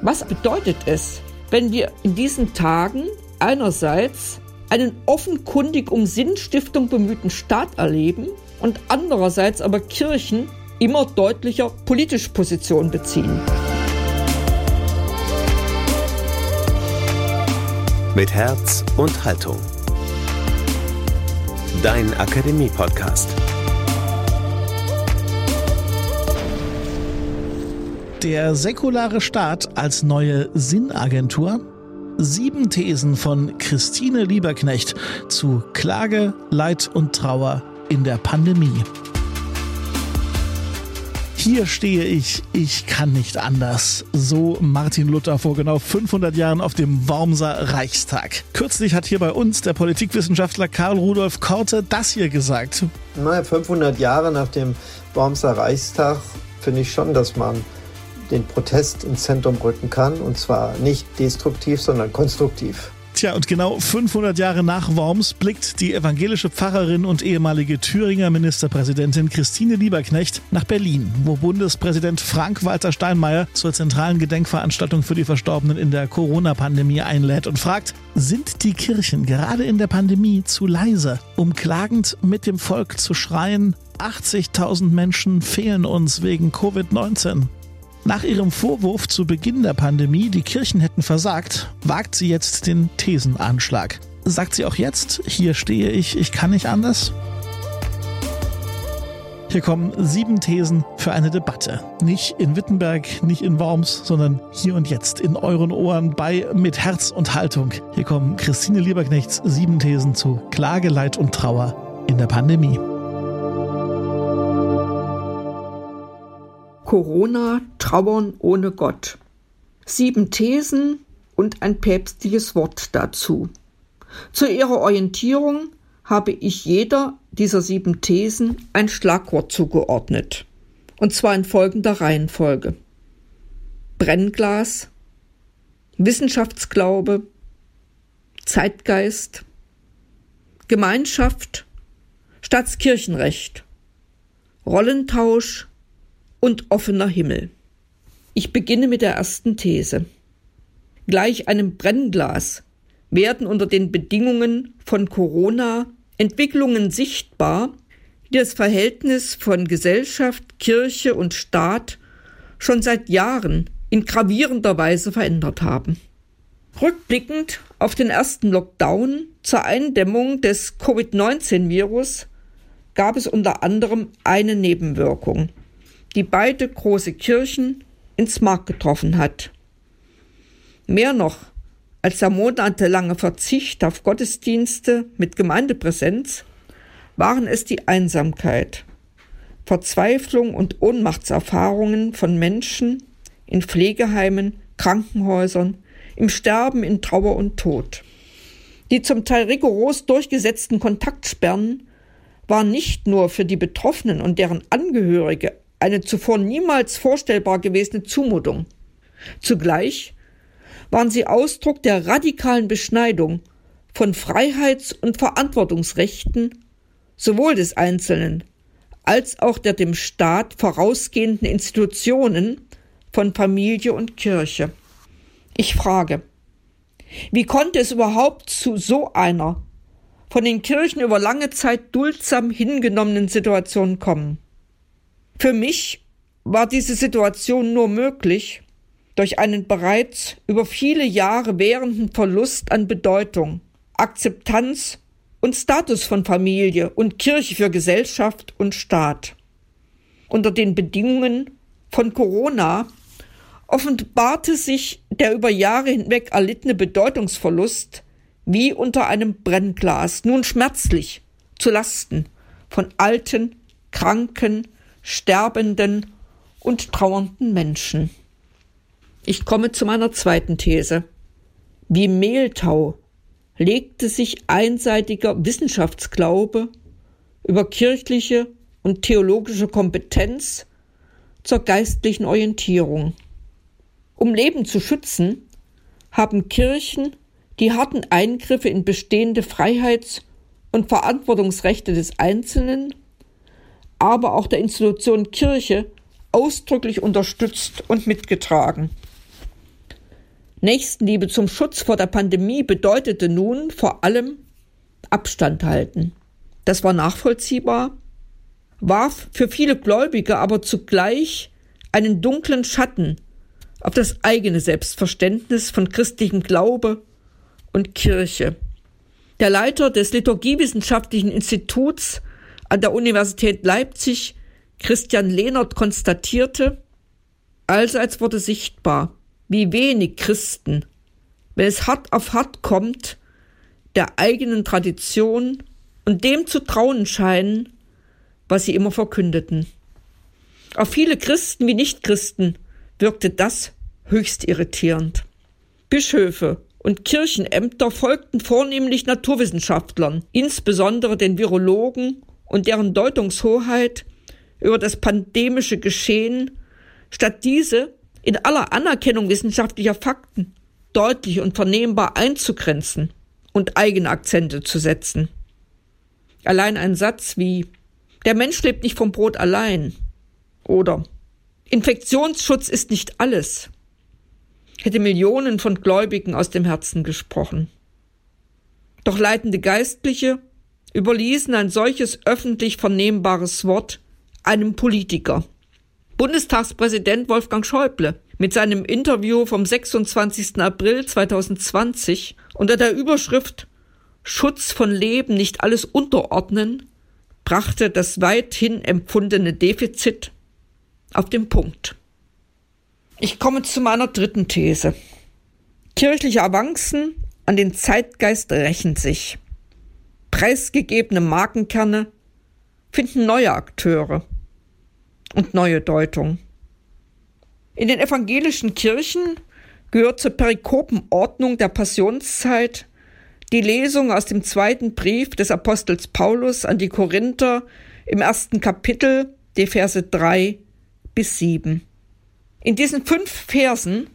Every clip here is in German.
Was bedeutet es, wenn wir in diesen Tagen einerseits einen offenkundig um Sinnstiftung bemühten Staat erleben und andererseits aber Kirchen immer deutlicher politisch Position beziehen? Mit Herz und Haltung. Dein Akademie-Podcast. Der säkulare Staat als neue Sinnagentur? Sieben Thesen von Christine Lieberknecht zu Klage, Leid und Trauer in der Pandemie. Hier stehe ich, ich kann nicht anders. So Martin Luther vor genau 500 Jahren auf dem Wormser Reichstag. Kürzlich hat hier bei uns der Politikwissenschaftler Karl Rudolf Korte das hier gesagt. Na, 500 Jahre nach dem Wormser Reichstag finde ich schon, dass man den Protest ins Zentrum rücken kann. Und zwar nicht destruktiv, sondern konstruktiv. Tja, und genau 500 Jahre nach Worms blickt die evangelische Pfarrerin und ehemalige Thüringer Ministerpräsidentin Christine Lieberknecht nach Berlin, wo Bundespräsident Frank-Walter Steinmeier zur zentralen Gedenkveranstaltung für die Verstorbenen in der Corona-Pandemie einlädt und fragt, sind die Kirchen gerade in der Pandemie zu leise, um klagend mit dem Volk zu schreien, 80.000 Menschen fehlen uns wegen Covid-19? Nach ihrem Vorwurf zu Beginn der Pandemie, die Kirchen hätten versagt, wagt sie jetzt den Thesenanschlag. Sagt sie auch jetzt, hier stehe ich, ich kann nicht anders? Hier kommen sieben Thesen für eine Debatte. Nicht in Wittenberg, nicht in Worms, sondern hier und jetzt in euren Ohren bei Mit Herz und Haltung. Hier kommen Christine Lieberknechts sieben Thesen zu Klage, Leid und Trauer in der Pandemie. Corona Trauern ohne Gott. Sieben Thesen und ein päpstliches Wort dazu. Zu ihrer Orientierung habe ich jeder dieser sieben Thesen ein Schlagwort zugeordnet. Und zwar in folgender Reihenfolge. Brennglas, Wissenschaftsglaube, Zeitgeist, Gemeinschaft, Staatskirchenrecht, Rollentausch, und offener Himmel. Ich beginne mit der ersten These. Gleich einem Brennglas werden unter den Bedingungen von Corona Entwicklungen sichtbar, die das Verhältnis von Gesellschaft, Kirche und Staat schon seit Jahren in gravierender Weise verändert haben. Rückblickend auf den ersten Lockdown zur Eindämmung des Covid-19-Virus gab es unter anderem eine Nebenwirkung die beide große Kirchen ins Mark getroffen hat. Mehr noch als der monatelange Verzicht auf Gottesdienste mit Gemeindepräsenz waren es die Einsamkeit, Verzweiflung und Ohnmachtserfahrungen von Menschen in Pflegeheimen, Krankenhäusern, im Sterben in Trauer und Tod. Die zum Teil rigoros durchgesetzten Kontaktsperren waren nicht nur für die Betroffenen und deren Angehörige eine zuvor niemals vorstellbar gewesene Zumutung. Zugleich waren sie Ausdruck der radikalen Beschneidung von Freiheits- und Verantwortungsrechten sowohl des Einzelnen als auch der dem Staat vorausgehenden Institutionen von Familie und Kirche. Ich frage, wie konnte es überhaupt zu so einer von den Kirchen über lange Zeit duldsam hingenommenen Situation kommen? Für mich war diese Situation nur möglich durch einen bereits über viele Jahre währenden Verlust an Bedeutung, Akzeptanz und Status von Familie und Kirche für Gesellschaft und Staat. Unter den Bedingungen von Corona offenbarte sich der über Jahre hinweg erlittene Bedeutungsverlust wie unter einem Brennglas, nun schmerzlich zu Lasten von alten, kranken, sterbenden und trauernden Menschen. Ich komme zu meiner zweiten These. Wie Mehltau legte sich einseitiger Wissenschaftsglaube über kirchliche und theologische Kompetenz zur geistlichen Orientierung. Um Leben zu schützen, haben Kirchen die harten Eingriffe in bestehende Freiheits- und Verantwortungsrechte des Einzelnen aber auch der Institution Kirche ausdrücklich unterstützt und mitgetragen. Nächstenliebe zum Schutz vor der Pandemie bedeutete nun vor allem Abstand halten. Das war nachvollziehbar, warf für viele Gläubige aber zugleich einen dunklen Schatten auf das eigene Selbstverständnis von christlichem Glaube und Kirche. Der Leiter des Liturgiewissenschaftlichen Instituts an der Universität Leipzig, Christian Lehnert, konstatierte, allseits wurde sichtbar, wie wenig Christen, wenn es hart auf hart kommt, der eigenen Tradition und dem zu trauen scheinen, was sie immer verkündeten. Auf viele Christen wie Nichtchristen wirkte das höchst irritierend. Bischöfe und Kirchenämter folgten vornehmlich Naturwissenschaftlern, insbesondere den Virologen und deren Deutungshoheit über das pandemische Geschehen, statt diese in aller Anerkennung wissenschaftlicher Fakten deutlich und vernehmbar einzugrenzen und eigene Akzente zu setzen. Allein ein Satz wie Der Mensch lebt nicht vom Brot allein oder Infektionsschutz ist nicht alles hätte Millionen von Gläubigen aus dem Herzen gesprochen. Doch leitende Geistliche überließen ein solches öffentlich vernehmbares Wort einem Politiker. Bundestagspräsident Wolfgang Schäuble mit seinem Interview vom 26. April 2020 unter der Überschrift Schutz von Leben nicht alles unterordnen, brachte das weithin empfundene Defizit auf den Punkt. Ich komme zu meiner dritten These. Kirchliche Avancen an den Zeitgeist rächen sich. Preisgegebene Markenkerne finden neue Akteure und neue Deutung. In den evangelischen Kirchen gehört zur Perikopenordnung der Passionszeit die Lesung aus dem zweiten Brief des Apostels Paulus an die Korinther im ersten Kapitel, die Verse drei bis sieben. In diesen fünf Versen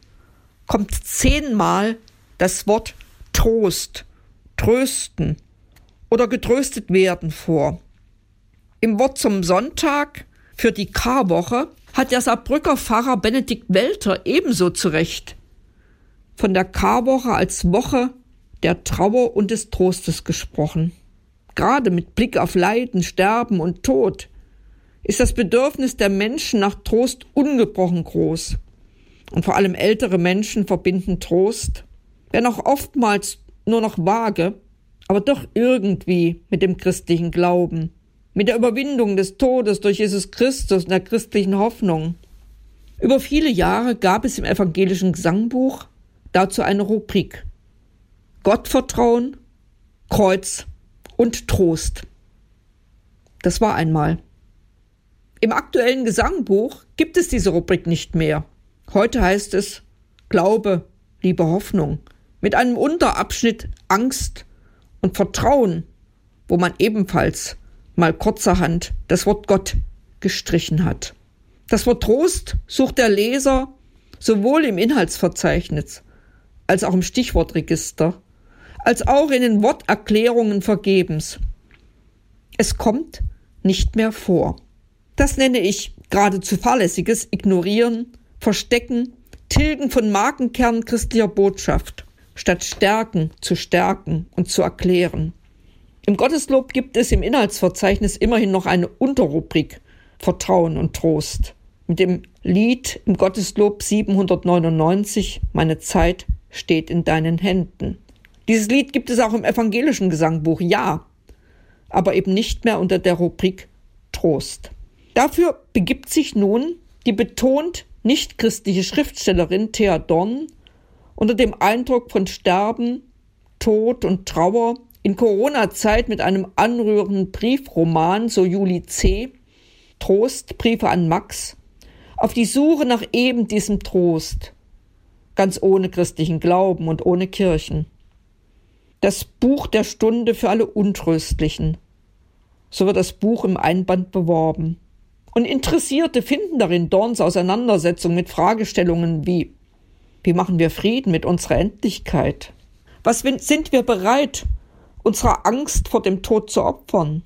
kommt zehnmal das Wort Trost, trösten oder getröstet werden vor. Im Wort zum Sonntag für die Karwoche hat der Saarbrücker Pfarrer Benedikt Welter ebenso zurecht von der Karwoche als Woche der Trauer und des Trostes gesprochen. Gerade mit Blick auf Leiden, Sterben und Tod ist das Bedürfnis der Menschen nach Trost ungebrochen groß. Und vor allem ältere Menschen verbinden Trost, wenn auch oftmals nur noch vage, aber doch irgendwie mit dem christlichen Glauben, mit der Überwindung des Todes durch Jesus Christus und der christlichen Hoffnung. Über viele Jahre gab es im evangelischen Gesangbuch dazu eine Rubrik Gottvertrauen, Kreuz und Trost. Das war einmal. Im aktuellen Gesangbuch gibt es diese Rubrik nicht mehr. Heute heißt es Glaube, liebe Hoffnung, mit einem Unterabschnitt Angst und Vertrauen, wo man ebenfalls mal kurzerhand das Wort Gott gestrichen hat. Das Wort Trost sucht der Leser sowohl im Inhaltsverzeichnis als auch im Stichwortregister, als auch in den Worterklärungen vergebens. Es kommt nicht mehr vor. Das nenne ich geradezu fahrlässiges Ignorieren, Verstecken, Tilgen von Markenkern christlicher Botschaft, statt Stärken zu stärken und zu erklären. Im Gotteslob gibt es im Inhaltsverzeichnis immerhin noch eine Unterrubrik Vertrauen und Trost mit dem Lied im Gotteslob 799 Meine Zeit steht in deinen Händen. Dieses Lied gibt es auch im evangelischen Gesangbuch, ja, aber eben nicht mehr unter der Rubrik Trost. Dafür begibt sich nun die betont nichtchristliche Schriftstellerin Thea Dorn unter dem Eindruck von Sterben, Tod und Trauer in Corona-Zeit mit einem anrührenden Briefroman, so Juli C., Trost, Briefe an Max, auf die Suche nach eben diesem Trost, ganz ohne christlichen Glauben und ohne Kirchen. Das Buch der Stunde für alle Untröstlichen. So wird das Buch im Einband beworben. Und Interessierte finden darin Dorns Auseinandersetzung mit Fragestellungen wie wie machen wir Frieden mit unserer Endlichkeit? Was sind wir bereit, unserer Angst vor dem Tod zu opfern?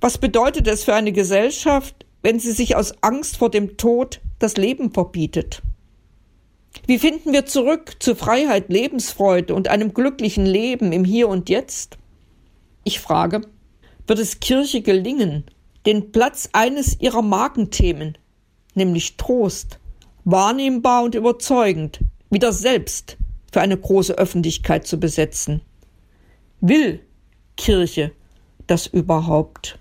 Was bedeutet es für eine Gesellschaft, wenn sie sich aus Angst vor dem Tod das Leben verbietet? Wie finden wir zurück zu Freiheit, Lebensfreude und einem glücklichen Leben im Hier und Jetzt? Ich frage, wird es Kirche gelingen, den Platz eines ihrer Markenthemen, nämlich Trost, wahrnehmbar und überzeugend, wieder selbst für eine große Öffentlichkeit zu besetzen? Will Kirche das überhaupt?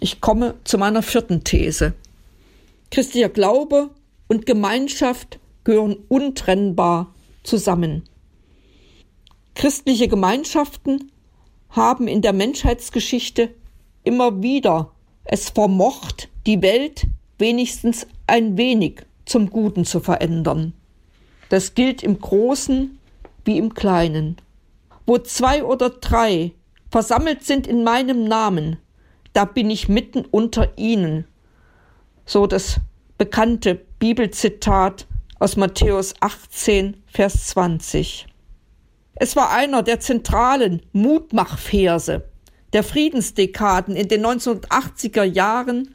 Ich komme zu meiner vierten These. Christlicher Glaube und Gemeinschaft gehören untrennbar zusammen. Christliche Gemeinschaften haben in der Menschheitsgeschichte immer wieder es vermocht, die Welt wenigstens ein wenig zum Guten zu verändern. Das gilt im Großen wie im Kleinen. Wo zwei oder drei versammelt sind in meinem Namen, da bin ich mitten unter ihnen. So das bekannte Bibelzitat aus Matthäus 18, Vers 20. Es war einer der zentralen Mutmachverse der Friedensdekaden in den 1980er Jahren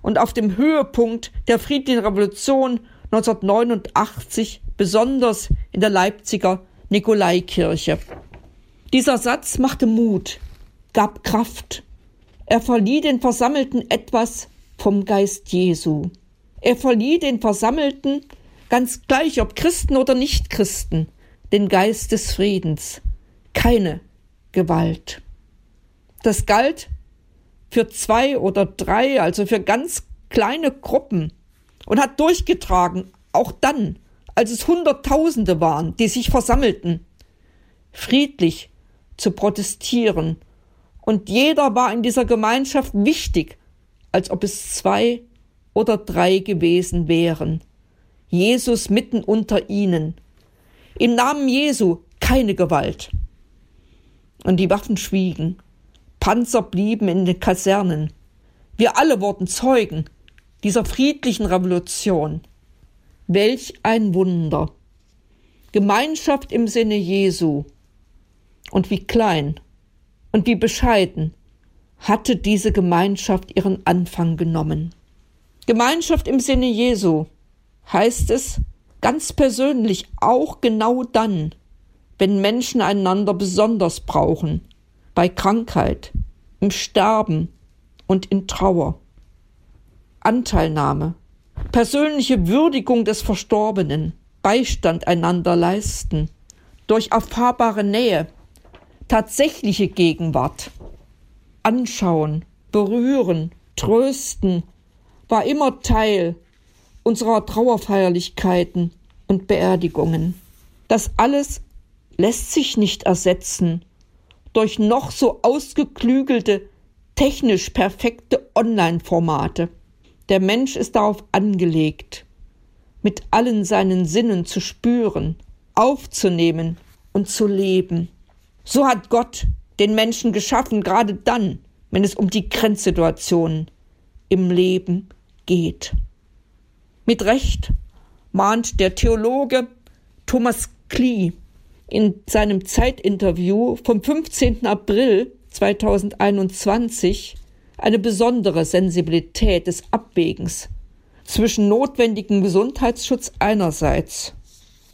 und auf dem Höhepunkt der friedlichen Revolution 1989 besonders in der Leipziger Nikolaikirche. Dieser Satz machte Mut, gab Kraft. Er verlieh den Versammelten etwas vom Geist Jesu. Er verlieh den Versammelten, ganz gleich ob Christen oder Nichtchristen, den Geist des Friedens. Keine Gewalt. Das galt für zwei oder drei, also für ganz kleine Gruppen und hat durchgetragen, auch dann, als es Hunderttausende waren, die sich versammelten, friedlich zu protestieren. Und jeder war in dieser Gemeinschaft wichtig, als ob es zwei oder drei gewesen wären. Jesus mitten unter ihnen. Im Namen Jesu keine Gewalt. Und die Waffen schwiegen. Panzer blieben in den Kasernen. Wir alle wurden Zeugen dieser friedlichen Revolution. Welch ein Wunder. Gemeinschaft im Sinne Jesu. Und wie klein und wie bescheiden hatte diese Gemeinschaft ihren Anfang genommen. Gemeinschaft im Sinne Jesu heißt es ganz persönlich auch genau dann, wenn Menschen einander besonders brauchen, bei Krankheit, im Sterben und in Trauer. Anteilnahme, persönliche Würdigung des Verstorbenen, Beistand einander leisten, durch erfahrbare Nähe, tatsächliche Gegenwart, anschauen, berühren, trösten, war immer Teil unserer Trauerfeierlichkeiten und Beerdigungen. Das alles lässt sich nicht ersetzen durch noch so ausgeklügelte, technisch perfekte Online-Formate. Der Mensch ist darauf angelegt, mit allen seinen Sinnen zu spüren, aufzunehmen und zu leben. So hat Gott den Menschen geschaffen, gerade dann, wenn es um die Grenzsituationen im Leben geht. Mit Recht mahnt der Theologe Thomas Klee in seinem Zeitinterview vom 15. April 2021 eine besondere Sensibilität des Abwägens zwischen notwendigem Gesundheitsschutz einerseits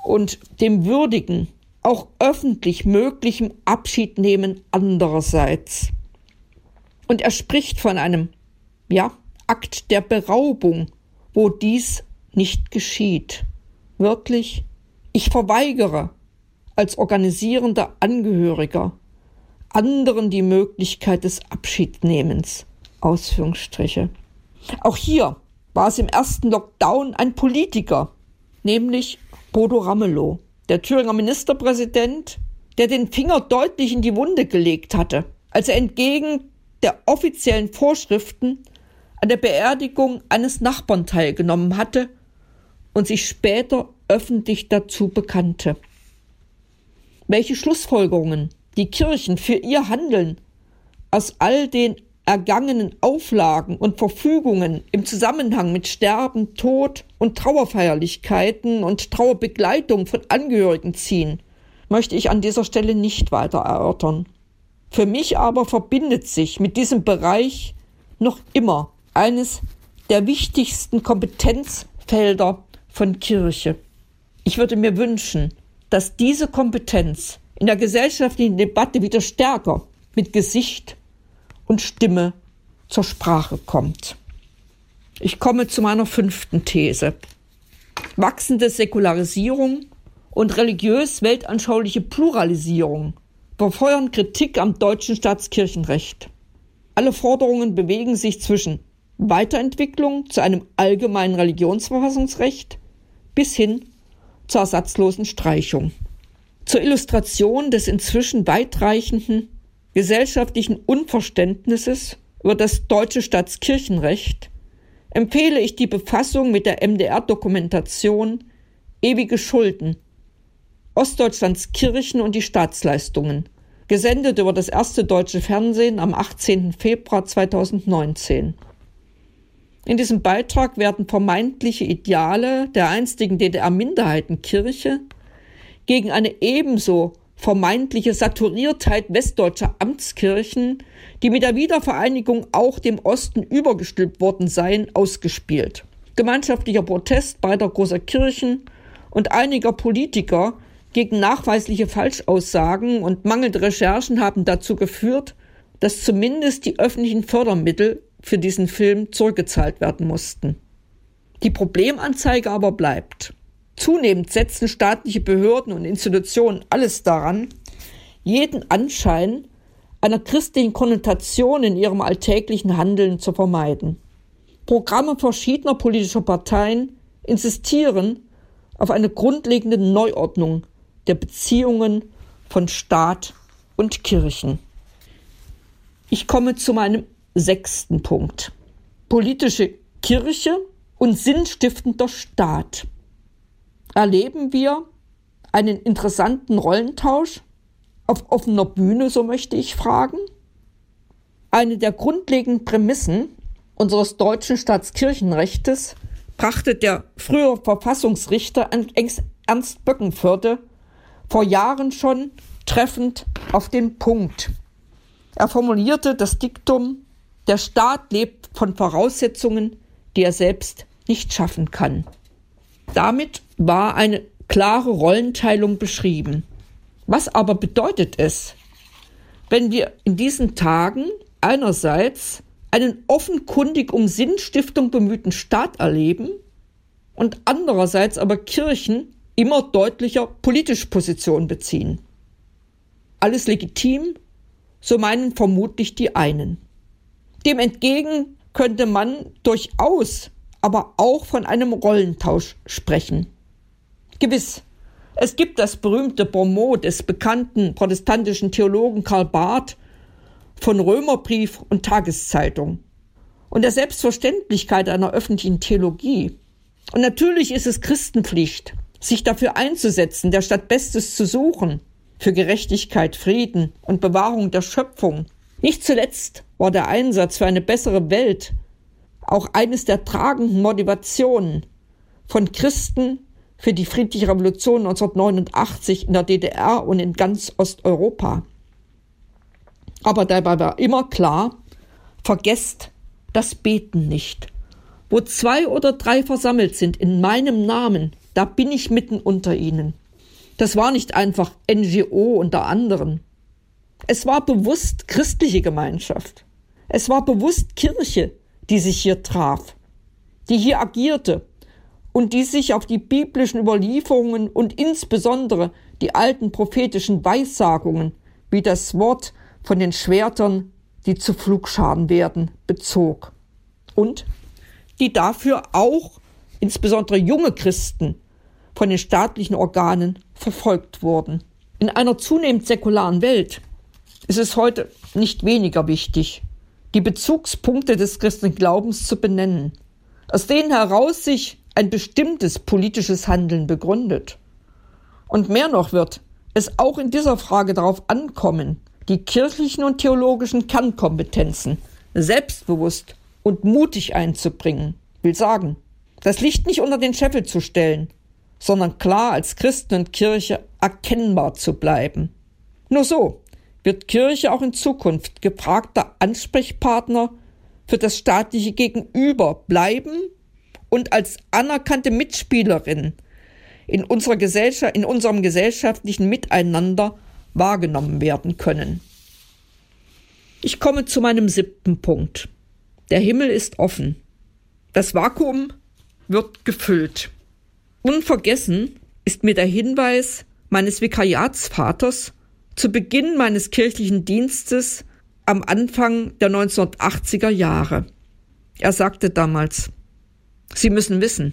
und dem würdigen, auch öffentlich möglichen Abschiednehmen andererseits. Und er spricht von einem, ja, Akt der Beraubung, wo dies nicht geschieht. Wörtlich, ich verweigere als organisierender Angehöriger anderen die Möglichkeit des Abschiednehmens. Ausführungsstriche. Auch hier war es im ersten Lockdown ein Politiker, nämlich Bodo Ramelow, der Thüringer Ministerpräsident, der den Finger deutlich in die Wunde gelegt hatte, als er entgegen der offiziellen Vorschriften an der Beerdigung eines Nachbarn teilgenommen hatte und sich später öffentlich dazu bekannte welche Schlussfolgerungen die Kirchen für ihr Handeln aus all den ergangenen Auflagen und Verfügungen im Zusammenhang mit Sterben, Tod und Trauerfeierlichkeiten und Trauerbegleitung von Angehörigen ziehen, möchte ich an dieser Stelle nicht weiter erörtern. Für mich aber verbindet sich mit diesem Bereich noch immer eines der wichtigsten Kompetenzfelder von Kirche. Ich würde mir wünschen, dass diese Kompetenz in der gesellschaftlichen Debatte wieder stärker mit Gesicht und Stimme zur Sprache kommt. Ich komme zu meiner fünften These. Wachsende Säkularisierung und religiös-weltanschauliche Pluralisierung befeuern Kritik am deutschen Staatskirchenrecht. Alle Forderungen bewegen sich zwischen Weiterentwicklung zu einem allgemeinen Religionsverfassungsrecht bis hin zur ersatzlosen Streichung. Zur Illustration des inzwischen weitreichenden gesellschaftlichen Unverständnisses über das deutsche Staatskirchenrecht empfehle ich die Befassung mit der MDR-Dokumentation Ewige Schulden Ostdeutschlands Kirchen und die Staatsleistungen, gesendet über das erste deutsche Fernsehen am 18. Februar 2019. In diesem Beitrag werden vermeintliche Ideale der einstigen DDR-Minderheitenkirche gegen eine ebenso vermeintliche Saturiertheit westdeutscher Amtskirchen, die mit der Wiedervereinigung auch dem Osten übergestülpt worden seien, ausgespielt. Gemeinschaftlicher Protest beider großer Kirchen und einiger Politiker gegen nachweisliche Falschaussagen und mangelnde Recherchen haben dazu geführt, dass zumindest die öffentlichen Fördermittel für diesen Film zurückgezahlt werden mussten. Die Problemanzeige aber bleibt. Zunehmend setzen staatliche Behörden und Institutionen alles daran, jeden Anschein einer christlichen Konnotation in ihrem alltäglichen Handeln zu vermeiden. Programme verschiedener politischer Parteien insistieren auf eine grundlegende Neuordnung der Beziehungen von Staat und Kirchen. Ich komme zu meinem sechsten Punkt. Politische Kirche und sinnstiftender Staat. Erleben wir einen interessanten Rollentausch auf offener Bühne, so möchte ich fragen? Eine der grundlegenden Prämissen unseres deutschen Staatskirchenrechtes brachte der frühere Verfassungsrichter Ernst Böckenförde vor Jahren schon treffend auf den Punkt. Er formulierte das Diktum der Staat lebt von Voraussetzungen, die er selbst nicht schaffen kann. Damit war eine klare Rollenteilung beschrieben. Was aber bedeutet es, wenn wir in diesen Tagen einerseits einen offenkundig um Sinnstiftung bemühten Staat erleben und andererseits aber Kirchen immer deutlicher politisch Position beziehen? Alles legitim, so meinen vermutlich die einen. Dem entgegen könnte man durchaus aber auch von einem Rollentausch sprechen. Gewiss, es gibt das berühmte Bonmot des bekannten protestantischen Theologen Karl Barth von Römerbrief und Tageszeitung und der Selbstverständlichkeit einer öffentlichen Theologie. Und natürlich ist es Christenpflicht, sich dafür einzusetzen, der Stadt Bestes zu suchen, für Gerechtigkeit, Frieden und Bewahrung der Schöpfung. Nicht zuletzt war der Einsatz für eine bessere Welt auch eines der tragenden Motivationen von Christen für die friedliche Revolution 1989 in der DDR und in ganz Osteuropa. Aber dabei war immer klar, vergesst das Beten nicht. Wo zwei oder drei versammelt sind in meinem Namen, da bin ich mitten unter ihnen. Das war nicht einfach NGO unter anderen. Es war bewusst christliche Gemeinschaft. Es war bewusst Kirche, die sich hier traf, die hier agierte und die sich auf die biblischen Überlieferungen und insbesondere die alten prophetischen Weissagungen, wie das Wort von den Schwertern, die zu Flugscharen werden, bezog. Und die dafür auch insbesondere junge Christen von den staatlichen Organen verfolgt wurden. In einer zunehmend säkularen Welt ist es heute nicht weniger wichtig, die Bezugspunkte des christlichen Glaubens zu benennen, aus denen heraus sich ein bestimmtes politisches Handeln begründet. Und mehr noch wird es auch in dieser Frage darauf ankommen, die kirchlichen und theologischen Kernkompetenzen selbstbewusst und mutig einzubringen, will sagen, das Licht nicht unter den Scheffel zu stellen, sondern klar als Christen und Kirche erkennbar zu bleiben. Nur so wird Kirche auch in Zukunft gefragter Ansprechpartner für das staatliche Gegenüber bleiben und als anerkannte Mitspielerin in unserer Gesellschaft, in unserem gesellschaftlichen Miteinander wahrgenommen werden können. Ich komme zu meinem siebten Punkt. Der Himmel ist offen. Das Vakuum wird gefüllt. Unvergessen ist mir der Hinweis meines Vikariatsvaters zu Beginn meines kirchlichen Dienstes am Anfang der 1980er Jahre. Er sagte damals, Sie müssen wissen,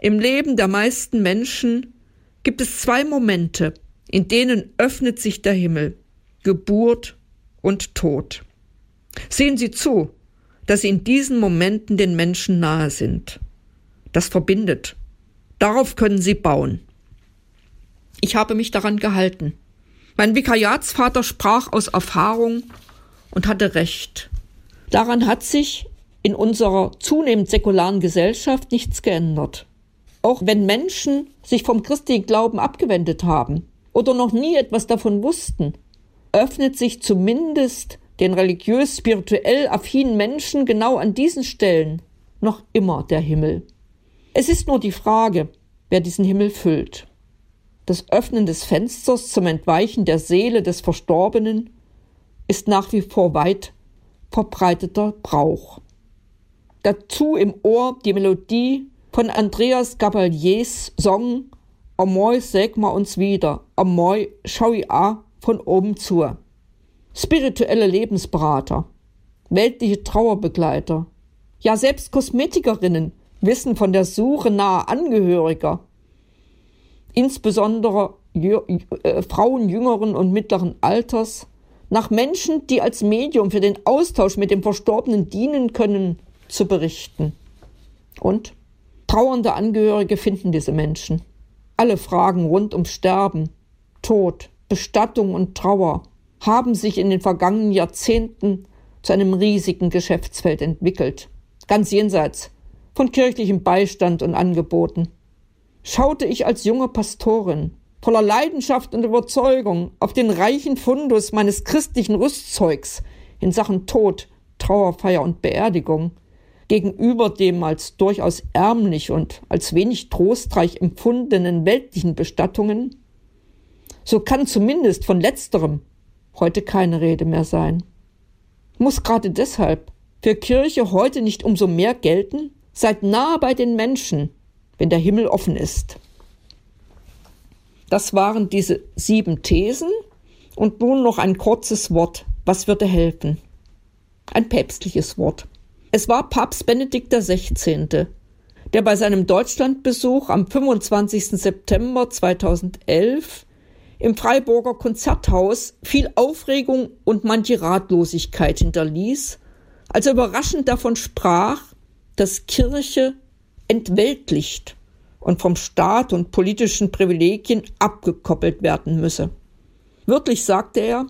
im Leben der meisten Menschen gibt es zwei Momente, in denen öffnet sich der Himmel, Geburt und Tod. Sehen Sie zu, dass Sie in diesen Momenten den Menschen nahe sind. Das verbindet. Darauf können Sie bauen. Ich habe mich daran gehalten. Mein Vikariatsvater sprach aus Erfahrung und hatte recht. Daran hat sich in unserer zunehmend säkularen Gesellschaft nichts geändert. Auch wenn Menschen sich vom christlichen Glauben abgewendet haben oder noch nie etwas davon wussten, öffnet sich zumindest den religiös-spirituell affinen Menschen genau an diesen Stellen noch immer der Himmel. Es ist nur die Frage, wer diesen Himmel füllt. Das Öffnen des Fensters zum Entweichen der Seele des Verstorbenen ist nach wie vor weit verbreiteter Brauch. Dazu im Ohr die Melodie von Andreas Gabaliers Song Amoy säg ma uns wieder, Amoy schau i a von oben zu. Spirituelle Lebensberater, weltliche Trauerbegleiter, ja selbst Kosmetikerinnen wissen von der Suche naher Angehöriger, insbesondere äh, Frauen jüngeren und mittleren Alters, nach Menschen, die als Medium für den Austausch mit dem Verstorbenen dienen können, zu berichten. Und trauernde Angehörige finden diese Menschen. Alle Fragen rund um Sterben, Tod, Bestattung und Trauer haben sich in den vergangenen Jahrzehnten zu einem riesigen Geschäftsfeld entwickelt, ganz jenseits von kirchlichem Beistand und Angeboten. Schaute ich als junge Pastorin voller Leidenschaft und Überzeugung auf den reichen Fundus meines christlichen Rüstzeugs in Sachen Tod, Trauerfeier und Beerdigung, gegenüber dem als durchaus ärmlich und als wenig trostreich empfundenen weltlichen Bestattungen, so kann zumindest von letzterem heute keine Rede mehr sein. Muss gerade deshalb für Kirche heute nicht umso mehr gelten? Seid nahe bei den Menschen, wenn der Himmel offen ist. Das waren diese sieben Thesen und nun noch ein kurzes Wort. Was würde helfen? Ein päpstliches Wort. Es war Papst Benedikt XVI., der bei seinem Deutschlandbesuch am 25. September 2011 im Freiburger Konzerthaus viel Aufregung und manche Ratlosigkeit hinterließ, als er überraschend davon sprach, dass Kirche entweltlicht und vom Staat und politischen Privilegien abgekoppelt werden müsse. Wörtlich sagte er,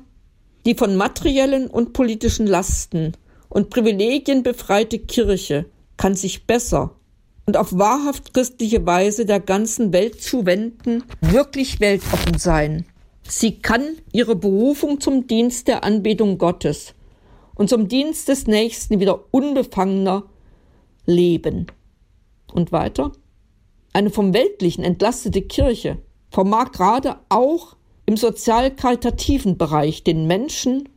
die von materiellen und politischen Lasten und Privilegien befreite Kirche kann sich besser und auf wahrhaft christliche Weise der ganzen Welt zuwenden, wirklich weltoffen sein. Sie kann ihre Berufung zum Dienst der Anbetung Gottes und zum Dienst des Nächsten wieder unbefangener leben. Und weiter? Eine vom Weltlichen entlastete Kirche vermag gerade auch im sozial-karitativen Bereich den Menschen,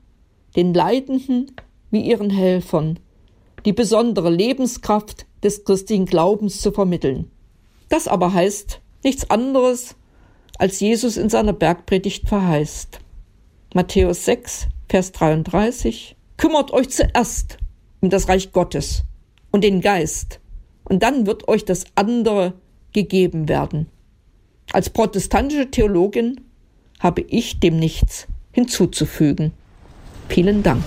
den Leidenden wie ihren Helfern die besondere Lebenskraft des christlichen Glaubens zu vermitteln. Das aber heißt nichts anderes, als Jesus in seiner Bergpredigt verheißt. Matthäus 6, Vers 33. Kümmert euch zuerst um das Reich Gottes und den Geist, und dann wird euch das andere gegeben werden. Als protestantische Theologin habe ich dem nichts hinzuzufügen. Vielen Dank.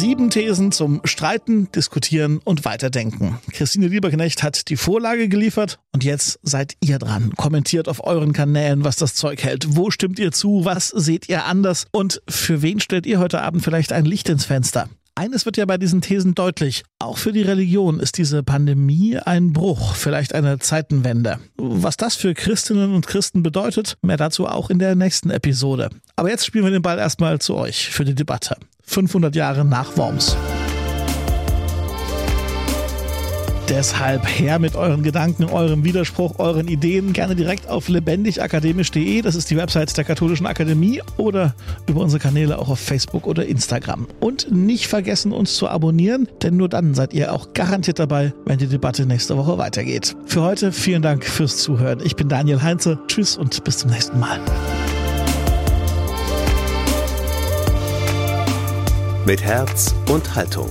Sieben Thesen zum Streiten, Diskutieren und Weiterdenken. Christine Lieberknecht hat die Vorlage geliefert und jetzt seid ihr dran. Kommentiert auf euren Kanälen, was das Zeug hält. Wo stimmt ihr zu? Was seht ihr anders? Und für wen stellt ihr heute Abend vielleicht ein Licht ins Fenster? Eines wird ja bei diesen Thesen deutlich. Auch für die Religion ist diese Pandemie ein Bruch, vielleicht eine Zeitenwende. Was das für Christinnen und Christen bedeutet, mehr dazu auch in der nächsten Episode. Aber jetzt spielen wir den Ball erstmal zu euch für die Debatte. 500 Jahre nach Worms. Deshalb her mit euren Gedanken, eurem Widerspruch, euren Ideen gerne direkt auf lebendigakademisch.de. Das ist die Website der Katholischen Akademie oder über unsere Kanäle auch auf Facebook oder Instagram. Und nicht vergessen, uns zu abonnieren, denn nur dann seid ihr auch garantiert dabei, wenn die Debatte nächste Woche weitergeht. Für heute vielen Dank fürs Zuhören. Ich bin Daniel Heinze. Tschüss und bis zum nächsten Mal. Mit Herz und Haltung.